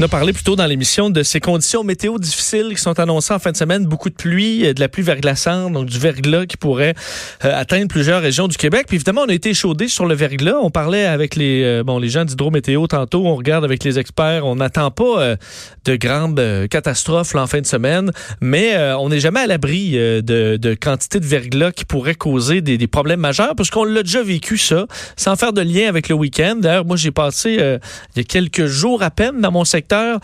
On a parlé plus tôt dans l'émission de ces conditions météo difficiles qui sont annoncées en fin de semaine. Beaucoup de pluie, euh, de la pluie verglaçante, donc du verglas qui pourrait euh, atteindre plusieurs régions du Québec. Puis évidemment, on a été chaudé sur le verglas. On parlait avec les, euh, bon, les gens d'hydrométéo tantôt. On regarde avec les experts. On n'attend pas de grandes catastrophes en fin de semaine, mais on n'est jamais à l'abri de, de quantité de verglas qui pourrait causer des, des problèmes majeurs parce qu'on l'a déjà vécu ça, sans faire de lien avec le week-end. D'ailleurs, moi, j'ai passé il y a quelques jours à peine dans mon secteur euh,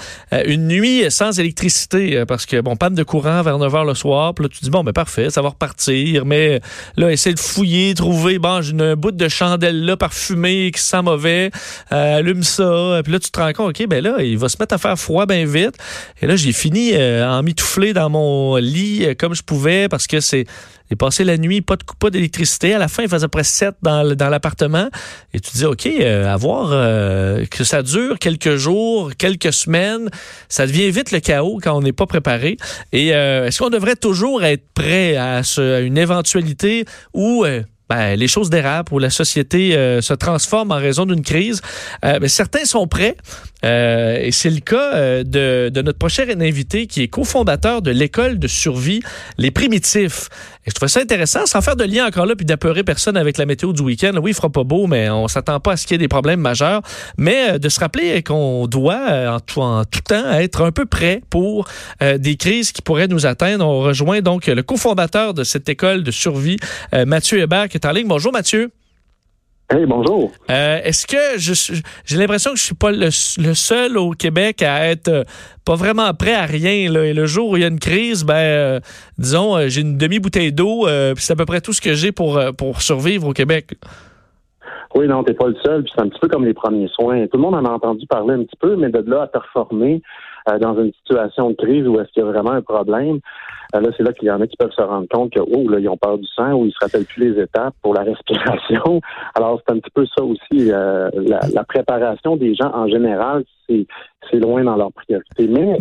une nuit sans électricité euh, parce que, bon, panne de courant vers 9 h le soir. Puis là, tu dis, bon, ben, parfait, ça va repartir. Mais là, essayer de fouiller, trouver, bon, j'ai une bout de chandelle là parfumée qui sent mauvais. Euh, allume ça. Puis là, tu te rends compte, OK, ben là, il va se mettre à faire froid bien vite. Et là, j'ai fini en mitouflé dans mon lit comme je pouvais parce que c'est j'ai passé la nuit, pas de pas d'électricité. À la fin, il faisait près 7 dans, l'appartement. Et tu dis, OK, euh, à voir euh, que ça dure quelques jours, quelques semaines, ça devient vite le chaos quand on n'est pas préparé. Et euh, est-ce qu'on devrait toujours être prêt à, une éventualité où ben, les choses dérapent, où la société euh, se transforme en raison d'une crise? Euh, mais certains sont prêts. Euh, et c'est le cas de, de, notre prochain invité qui est cofondateur de l'école de survie Les Primitifs. Et je trouvais ça intéressant, sans faire de lien encore là, puis d'apeurer personne avec la météo du week-end. Oui, il fera pas beau, mais on s'attend pas à ce qu'il y ait des problèmes majeurs. Mais de se rappeler qu'on doit en tout, en tout temps être un peu prêt pour des crises qui pourraient nous atteindre. On rejoint donc le cofondateur de cette école de survie, Mathieu Hébert, en ligne. Bonjour, Mathieu. Hey, bonjour. Euh, est-ce que je j'ai l'impression que je suis pas le, seul au Québec à être euh, pas vraiment prêt à rien là, et le jour où il y a une crise, ben euh, disons j'ai une demi bouteille d'eau puis c'est à peu près tout ce que j'ai pour pour survivre au Québec. Oui, non, t'es pas le seul. c'est un petit peu comme les premiers soins. Tout le monde en a entendu parler un petit peu, mais de là à performer dans une situation de crise où est-ce qu'il y a vraiment un problème, euh, là, c'est là qu'il y en a qui peuvent se rendre compte que, oh, là, ils ont peur du sang ou ils se rappellent plus les étapes pour la respiration. Alors, c'est un petit peu ça aussi, euh, la, la, préparation des gens en général, c'est loin dans leur priorité. Mais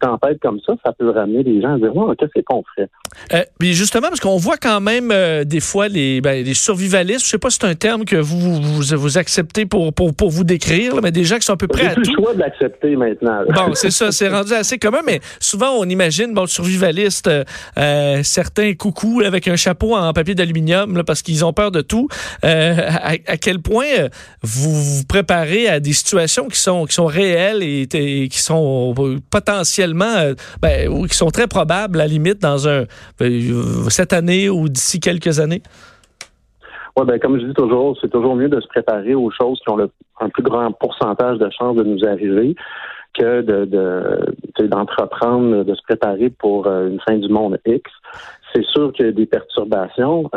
tempête comme ça, ça peut ramener les gens à dire oh, qu'est-ce qu'on ferait? Euh, puis justement, parce qu'on voit quand même euh, des fois les, ben, les survivalistes, je sais pas si c'est un terme que vous, vous, vous acceptez pour, pour, pour, vous décrire, mais des gens qui sont à peu près à tout. le choix de l'accepter maintenant. Bon, c'est ça, c'est rendu assez commun, mais souvent on imagine, bon, survivaliste, euh, certains coucous avec un chapeau en papier d'aluminium parce qu'ils ont peur de tout. À, à, quel point vous vous préparez à des situations qui sont, qui sont réelles et, qui sont potentielles euh, ben, ou qui sont très probables, à la limite, dans euh, cette année ou d'ici quelques années? Oui, ben, comme je dis toujours, c'est toujours mieux de se préparer aux choses qui ont le, un plus grand pourcentage de chances de nous arriver que de, d'entreprendre, de, se préparer pour euh, une fin du monde X. C'est sûr qu'il y a des perturbations,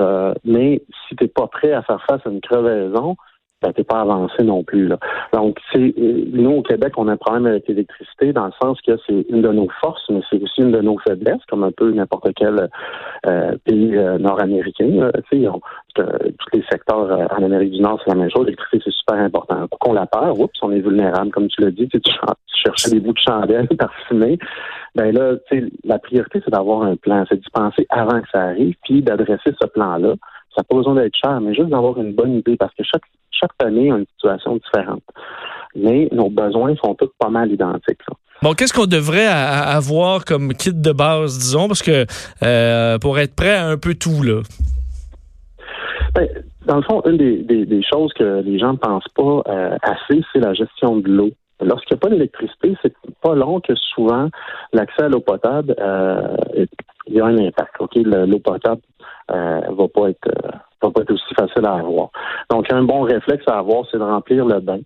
mais si tu n'es pas prêt à faire face à une crevaison, ben, t'es pas avancé non plus. Là. Donc, c'est euh, nous au Québec, on a un problème avec l'électricité dans le sens que c'est une de nos forces, mais c'est aussi une de nos faiblesses, comme un peu n'importe quel euh, pays euh, nord-américain. Tu sais, tous les secteurs en Amérique du Nord, c'est la même chose. L'électricité, c'est super important. Pour qu'on la perd, oups, on est vulnérable, comme tu l'as dit. Tu, cherches des bouts de chandelle parfumés. Ben là, la priorité, c'est d'avoir un plan, c'est d'y penser avant que ça arrive, puis d'adresser ce plan-là. Ça n'a pas besoin d'être cher, mais juste d'avoir une bonne idée, parce que chaque chaque famille a une situation différente. Mais nos besoins sont tous pas mal identiques. Bon, qu'est-ce qu'on devrait avoir comme kit de base, disons, parce que euh, pour être prêt à un peu tout, là? Ben, dans le fond, une des, choses que les gens ne pensent pas euh, assez, c'est la gestion de l'eau. Lorsqu'il n'y a pas d'électricité, c'est pas long que souvent l'accès à l'eau potable, euh, il y a un impact. Ok, l'eau potable euh, va pas être va pas être aussi facile à avoir. Donc, un bon réflexe à avoir, c'est de remplir le bain.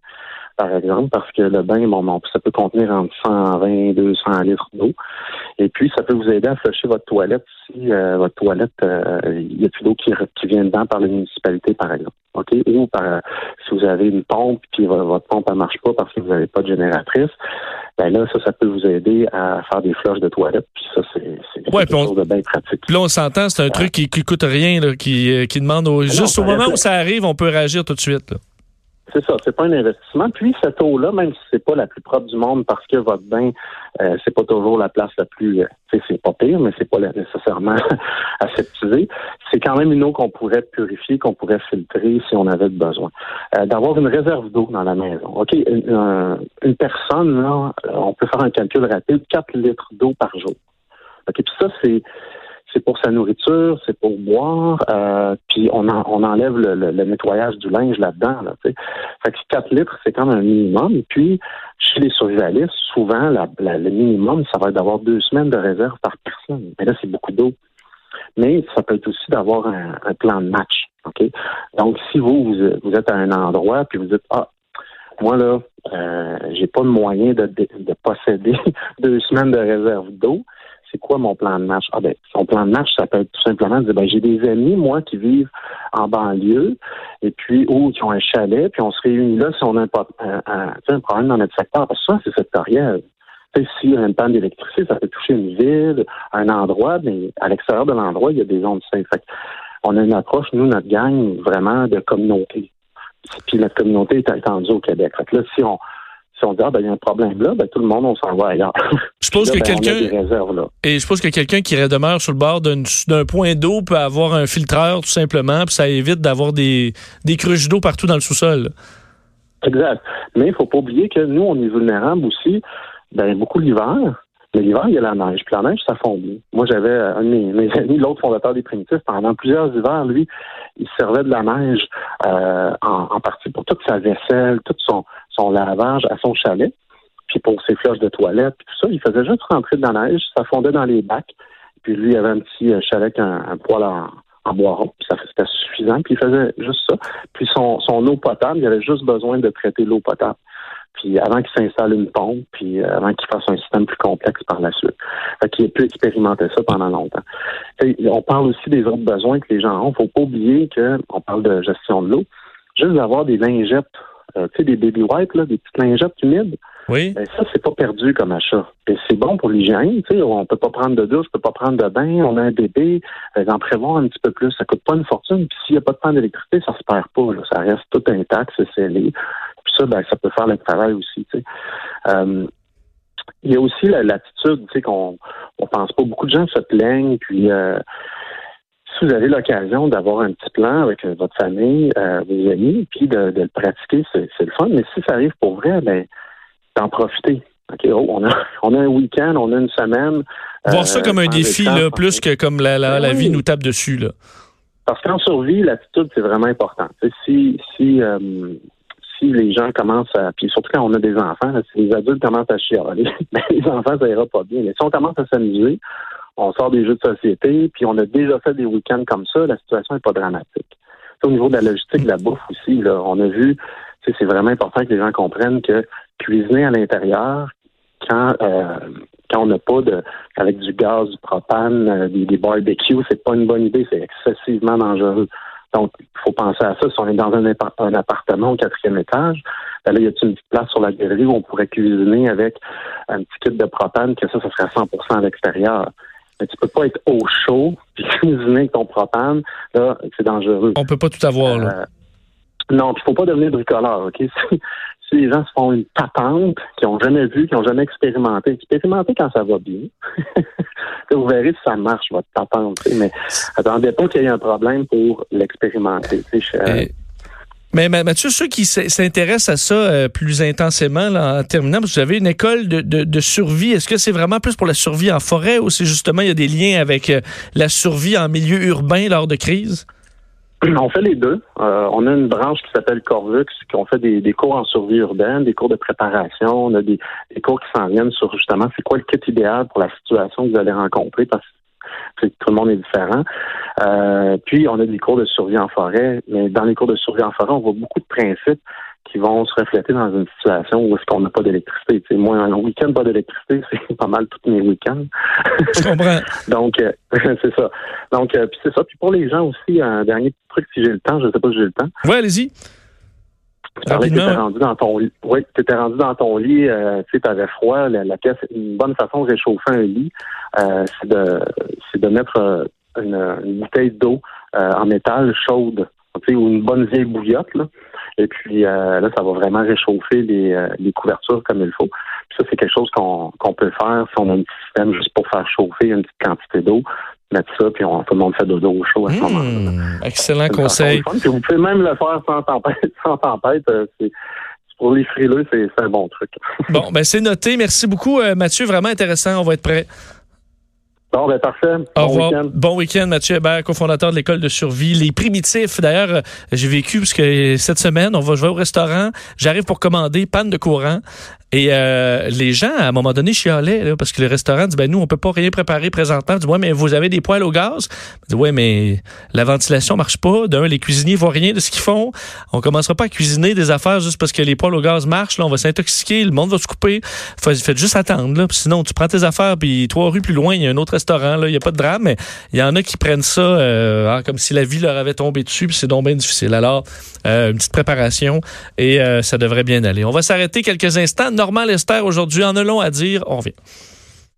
Par exemple, parce que le bain, bon, bon, ça peut contenir entre 120 et 200 litres d'eau. Et puis, ça peut vous aider à flusher votre toilette si euh, votre toilette, euh, il y a plus d'eau qui, qui vient dedans par la municipalité, par exemple. OK? Ou par, si vous avez une pompe, puis votre pompe ne marche pas parce que vous n'avez pas de génératrice, ben là, ça, ça peut vous aider à faire des flushes de toilette, puis ça, c'est ouais, quelque chose de bien pratique. Puis là, on s'entend, c'est un truc qui, qui coûte rien, là, qui, euh, qui demande juste au moment où ça arrive, on peut réagir tout de suite. Là. C'est ça, c'est pas un investissement. Puis cette eau-là, même si c'est pas la plus propre du monde parce que votre bain, euh, c'est pas toujours la place la plus, euh, c'est pas pire, mais c'est pas nécessairement aseptisé. C'est quand même une eau qu'on pourrait purifier, qu'on pourrait filtrer si on avait besoin. Euh, D'avoir une réserve d'eau dans la maison. Ok, une, personne là, on peut faire un calcul rapide, 4 litres d'eau par jour. Ok, puis ça c'est c'est pour sa nourriture, c'est pour boire, euh, puis on, enlève le, nettoyage du linge là-dedans. Là, fait que 4 litres, c'est quand même un minimum. Et puis, chez les survivalistes, souvent, le minimum, ça va être d'avoir deux semaines de réserve par personne. Mais là, c'est beaucoup d'eau. Mais ça peut être aussi d'avoir un, plan de match. Donc, si vous, vous, êtes à un endroit, puis vous dites, ah, moi, là, euh, j'ai pas de moyen de posséder deux semaines de réserve d'eau, c'est quoi mon plan de match? Ah ben, son plan de match, ça peut être tout simplement de dire, ben, j'ai des amis, moi, qui vivent en banlieue, et puis, ou qui ont un chalet, puis on se réunit là si on a un, problème dans notre secteur. Parce que ça, c'est sectoriel. S'il y a une panne d'électricité, ça peut toucher une ville, un endroit, mais à l'extérieur de l'endroit, il y a des zones saines. on a une approche, nous, notre gang, vraiment de communauté. Puis notre communauté est étendue au Québec. Fait que là, si on, si on dit, ah, ben, il y a un problème là, ben, tout le monde, on s'en va ailleurs. Je suppose que ben, quelqu'un. Et je suppose que quelqu'un qui demeure sur le bord d'un point d'eau peut avoir un filtreur, tout simplement, puis ça évite d'avoir des, des cruches d'eau partout dans le sous-sol. Exact. Mais il faut pas oublier que nous, on est vulnérables aussi, ben, beaucoup l'hiver. Mais l'hiver, il y a la neige. Puis la neige, ça fondit. Moi, j'avais un de mes, amis, l'autre fondateur des primitifs, pendant plusieurs hivers, lui, il servait de la neige euh, en, partie pour toute sa vaisselle, tout son, son lavage à son chalet, puis pour ses flèches de toilette, puis tout ça. Il faisait juste rentrer de la neige, ça fondait dans les bacs. Puis lui, il avait un petit euh, chalet avec un, poêle en, en bois rond, puis ça c'était suffisant. Puis il faisait juste ça. Puis son, son eau potable, il avait juste besoin de traiter l'eau potable puis avant qu'il s'installe une pompe, puis euh, avant qu'il fasse un système plus complexe par la suite. Fait qu'il ait pu expérimenter ça pendant longtemps. on parle aussi des autres besoins que les gens ont. Faut pas oublier qu'on parle de gestion de l'eau. Juste d'avoir des lingettes, euh, tu sais, des baby wipes, là, des petites lingettes humides. Oui. Ben, ça, c'est pas perdu comme achat. Et c'est bon pour l'hygiène. Tu sais, on peut pas prendre de douche, on peut pas prendre de bain, on a un bébé, euh, en prévoir un petit peu plus. Ça coûte pas une fortune. Puis s'il n'y a pas de panne d'électricité, ça se perd pas. Ça reste tout intact, c'est scellé ça, ben, ça peut faire le travail aussi. Euh, il y a aussi l'attitude, tu sais, qu'on on pense pas. Beaucoup de gens se plaignent, puis euh, si vous avez l'occasion d'avoir un petit plan avec euh, votre famille, vos amis, puis de, le pratiquer, c'est le fun. Mais si ça arrive pour vrai, ben d'en profiter. Oh, on, a, on a un week-end, on a une semaine. Voir ça comme un défi, là, plus que comme la, la, vie nous tape dessus. Là. Parce qu'en survie, l'attitude, c'est vraiment important. si si les gens commencent à, puis surtout quand on a des enfants, si les adultes commencent à chialer, ben, les enfants, ça ira pas bien. Mais si on commence à s'amuser, on sort des jeux de société, puis on a déjà fait des week-ends comme ça, la situation n'est pas dramatique. Au niveau de la logistique de la bouffe aussi, là, on a vu, c'est vraiment important que les gens comprennent que cuisiner à l'intérieur, quand euh, quand on n'a pas de avec du gaz, du propane, euh, des, des barbecues, c'est pas une bonne idée, c'est excessivement dangereux. Donc, il faut penser à ça. Si on est dans un, appartement au quatrième étage, ben là, il y a une petite place sur la galerie où on pourrait cuisiner avec un petit kit de propane, que ça, ça serait 100% à l'extérieur? Mais tu peux pas être au chaud puis cuisiner avec ton propane. Là, c'est dangereux. On peut pas tout avoir, là. Euh, non, il faut pas devenir bricoleur, OK? les gens se font une patente qu'ils n'ont jamais vu, qu'ils n'ont jamais expérimenté, expérimentez quand ça va bien. vous verrez si ça marche, votre patente. Mais attendez pas qu'il y ait un problème pour l'expérimenter. Euh, mais Mathieu, ceux qui s'intéressent à ça euh, plus intensément en terminant, vous avez une école de, survie, est-ce que c'est vraiment plus pour la survie en forêt ou c'est justement il y a des liens avec euh, la survie en milieu urbain lors de crise? On fait les deux. Euh, on a une branche qui s'appelle Corvux, qui ont fait des, cours en survie urbaine, des cours de préparation. On a des, cours qui s'en viennent sur justement c'est quoi le kit idéal pour la situation que vous allez rencontrer parce que tout le monde est différent. Euh, puis on a des cours de survie en forêt, mais dans les cours de survie en forêt, on voit beaucoup de principes qui vont se refléter dans une situation où est-ce qu'on n'a pas d'électricité. Moi, un week-end pas d'électricité, c'est pas mal tous mes week-ends. Je comprends. Donc, euh, c'est ça. Donc, euh, puis c'est ça. Puis pour les gens aussi, un dernier petit truc, si j'ai le temps, je sais pas si j'ai le temps. Oui, allez-y. Tu parlais que t'étais rendu dans ton lit. Oui, tu étais rendu dans ton lit, euh, tu sais, t'avais froid. La, la pièce, une bonne façon de réchauffer un lit, c'est de c'est de mettre une, une bouteille d'eau en métal chaude, ou une bonne vieille bouillotte, là. Et puis euh, là, ça va vraiment réchauffer les, euh, les couvertures comme il faut. Puis ça, c'est quelque chose qu'on peut faire si on a un petit système juste pour faire chauffer une petite quantité d'eau, mettre ça, puis on, tout le monde fait de l'eau au chaud à ce moment-là. Hmm, excellent conseil. fun. Puis vous pouvez même le faire sans tempête. Sans tempête, euh, c'est pour les frileux, c'est c'est un bon truc. Bon, ben c'est noté. Merci beaucoup, euh, Mathieu. Vraiment intéressant. On va être prêt. Bon, ben parfait. Bon week-end. Bon week-end, Mathieu Hébert, cofondateur de l'école de survie. Les primitifs, d'ailleurs, euh, j'ai vécu parce que cette semaine, on va jouer au restaurant. J'arrive pour commander panne de courant. Et euh, les gens, à un moment donné, chialaient, là, parce que le restaurant dit, ben nous, on peut pas rien préparer présentement. Dis, ouais, mais vous avez des poêles au gaz? Je dis, ouais, mais la ventilation marche pas. D'un, les cuisiniers voient rien de ce qu'ils font. On commencera pas à cuisiner des affaires juste parce que les poêles au gaz marchent. Là, on va s'intoxiquer, le monde va se couper. Faites juste attendre. Là. Sinon, tu prends tes affaires, puis trois rues plus loin, il y a un autre restaurant. Il n'y a pas de drame, mais il y en a qui prennent ça euh, ah, comme si la vie leur avait tombé dessus, puis c'est donc bien difficile. Alors, euh, une petite préparation et euh, ça devrait bien aller. On va s'arrêter quelques instants. Normand Lester, aujourd'hui, en a long à dire. On revient.